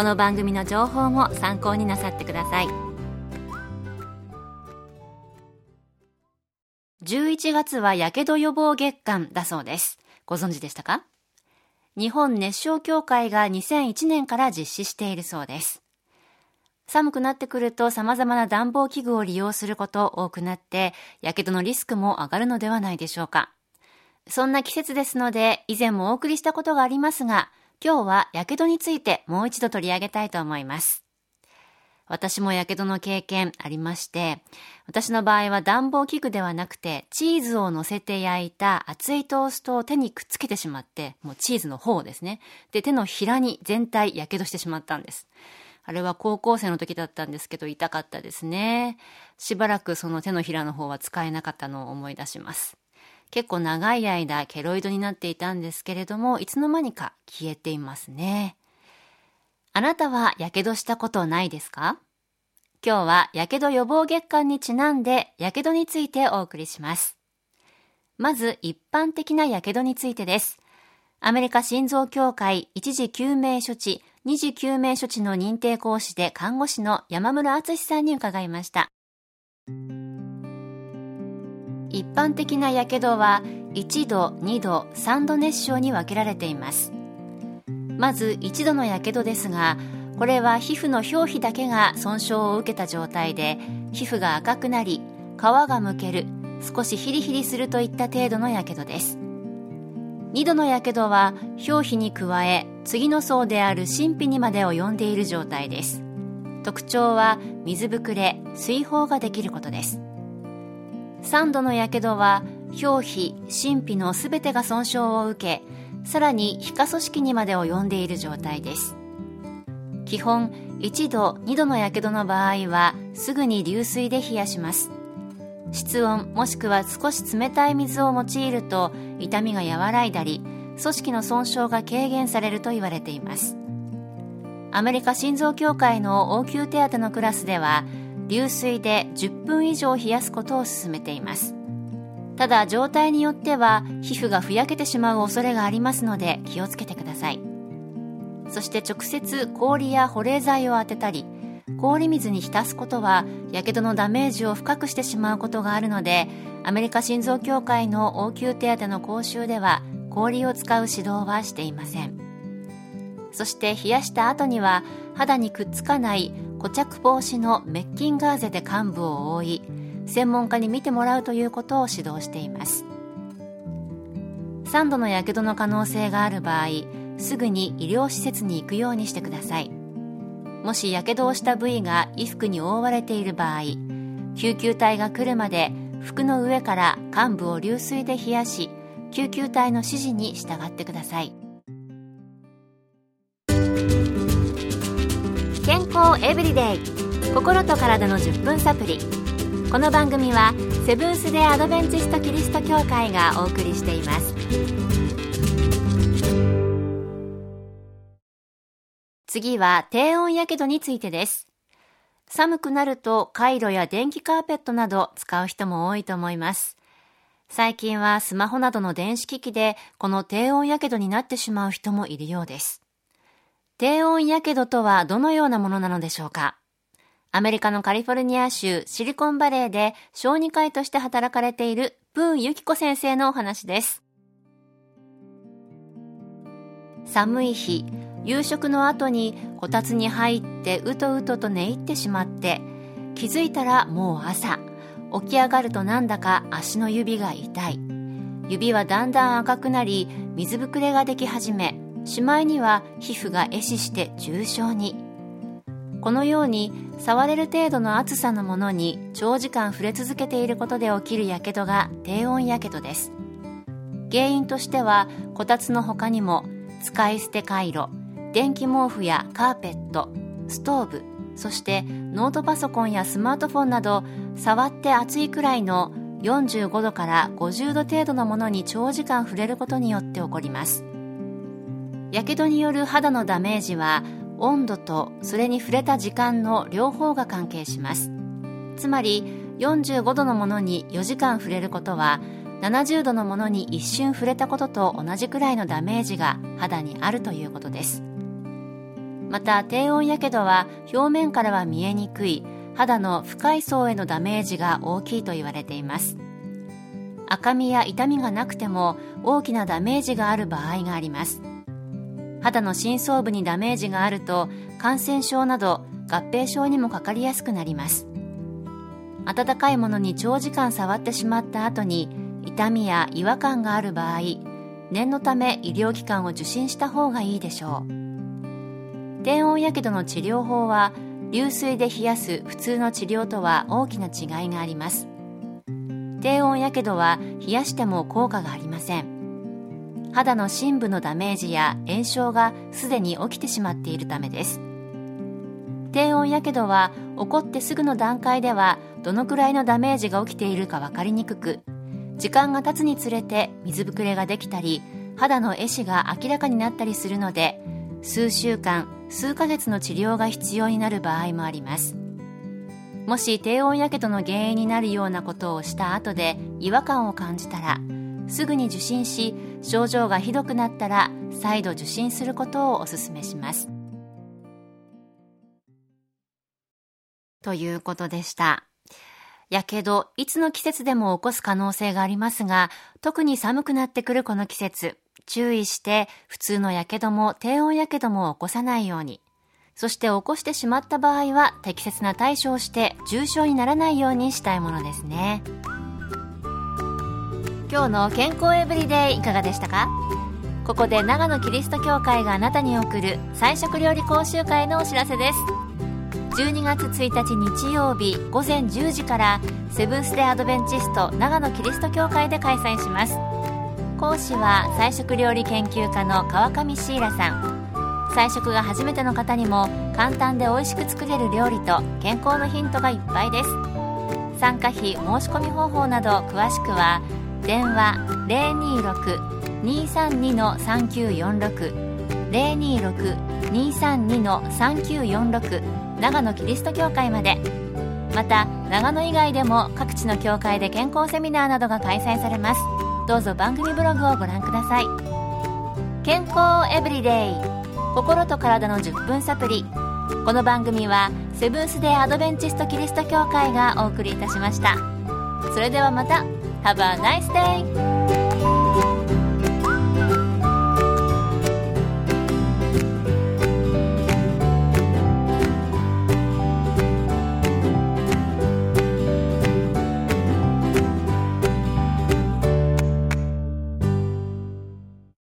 この番組の情報も参考になさってください。11月はやけど予防月間だそうです。ご存知でしたか？日本熱傷協会が2001年から実施しているそうです。寒くなってくると様々な暖房器具を利用すること多くなって、やけどのリスクも上がるのではないでしょうか。そんな季節ですので、以前もお送りしたことがありますが、今日はやけどについてもう一度取り上げたいと思います。私もやけどの経験ありまして、私の場合は暖房器具ではなくて、チーズを乗せて焼いた熱いトーストを手にくっつけてしまって、もうチーズの方ですね。で、手のひらに全体やけどしてしまったんです。あれは高校生の時だったんですけど痛かったですね。しばらくその手のひらの方は使えなかったのを思い出します。結構長い間ケロイドになっていたんですけれども、いつの間にか消えていますね。あなたは火傷したことないですか？今日は火傷予防月間にちなんで火傷についてお送りします。まず一般的な火傷についてです。アメリカ心臓協会一時救命処置二次救命処置の認定講師で看護師の山村敦さんに伺いました一般的な火傷は1度2度3度熱傷に分けられています。まず1度の火傷ですがこれは皮膚の表皮だけが損傷を受けた状態で皮膚が赤くなり皮がむける少しヒリヒリするといった程度の火傷です。2度の火傷は表皮に加え次の層である神秘にまで及んでいる状態です。特徴は水ぶくれ水泡ができることです。3度の火傷は表皮神秘の全てが損傷を受けさらに皮下組織にまで及んでいる状態です。基本1度2度の火傷の場合はすぐに流水で冷やします。室温もしくは少し冷たい水を用いると痛みが和らいだり組織の損傷が軽減されると言われています。アメリカ心臓協会の応急手当のクラスでは流水で10分以上冷やすことを勧めています。ただ状態によっては皮膚がふやけてしまう恐れがありますので気をつけてください。そして直接氷や保冷剤を当てたり氷水に浸すことはやけどのダメージを深くしてしまうことがあるのでアメリカ心臓協会の応急手当の講習では氷を使う指導はしていません。そして冷やした後には肌にくっつかない固着防止のメッキンガーゼで患部を覆い専門家に見てもらうということを指導しています。3度のやけどの可能性がある場合すぐに医療施設に行くようにしてください。もしやけどをした部位が衣服に覆われている場合救急隊が来るまで服の上から患部を流水で冷やし救急隊の指示に従ってください。健康エブリデイ。心と体の10分サプリこの番組はセブンス・デ・アドベンチスト・キリスト教会がお送りしています。次は低温やけどについてです。寒くなるとカイロや電気カーペットなど使う人も多いと思います。最近はスマホなどの電子機器でこの低温やけどになってしまう人もいるようです。低温やけどとはどのようなものなのでしょうか？アメリカのカリフォルニア州シリコンバレーで小児科医として働かれているプーンユキコ先生のお話です。寒い日、夕食の後にこたつに入ってうとうとと寝入ってしまって気づいたらもう朝。起き上がるとなんだか足の指が痛い。指はだんだん赤くなり水ぶくれができ始めしまいには皮膚が壊死して重症に。このように触れる程度の熱さのものに長時間触れ続けていることで起きるやけどが低温やけどです。原因としてはこたつの他にも使い捨て回路電気毛布やカーペットストーブそしてノートパソコンやスマートフォンなど触って熱いくらいの45度から50度程度のものに長時間触れることによって起こります。やけどによる肌のダメージは温度とそれに触れた時間の両方が関係します。つまり45度のものに4時間触れることは70度のものに一瞬触れたことと同じくらいのダメージが肌にあるということです。また低温やけどは表面からは見えにくい肌の深い層へのダメージが大きいと言われています。赤みや痛みがなくても大きなダメージがある場合があります。肌の深層部にダメージがあると感染症など合併症にもかかりやすくなります。温かいものに長時間触ってしまった後に痛みや違和感がある場合念のため医療機関を受診した方がいいでしょう。低温やけどの治療法は流水で冷やす普通の治療とは大きな違いがあります。低温やけどは冷やしても効果がありません。肌の深部のダメージや炎症がすでに起きてしまっているためです。低温やけどは起こってすぐの段階ではどのくらいのダメージが起きているか分かりにくく時間が経つにつれて水ぶくれができたり肌の壊死が明らかになったりするので数週間数ヶ月の治療が必要になる場合もあります。もし低温やけどの原因になるようなことをした後で違和感を感じたらすぐに受診し症状がひどくなったら再度受診することをお勧めします。ということでした。やけどいつの季節でも起こす可能性がありますが特に寒くなってくるこの季節注意して普通のやけども低温やけども起こさないように。そして起こしてしまった場合は適切な対処をして重症にならないようにしたいものですね。今日の健康エブリデイいかがでしたか？ここで長野キリスト教会があなたに送る菜食料理講習会のお知らせです。12月1日日曜日午前10時からセブンス・デ・アドベンチスト長野キリスト教会で開催します。講師は菜食料理研究家の川上シーラさん。菜食が初めての方にも簡単で美味しく作れる料理と健康のヒントがいっぱいです。参加費申し込み方法など詳しくは電話026-232-3946 026-232-3946長野キリスト教会まで。また長野以外でも各地の教会で健康セミナーなどが開催されます。どうぞ番組ブログをご覧ください。健康エブリデイ。心と体の10分サプリ。この番組はセブンス・デー・アドベンチスト・キリスト教会がお送りいたしました。それではまた。Have a nice day!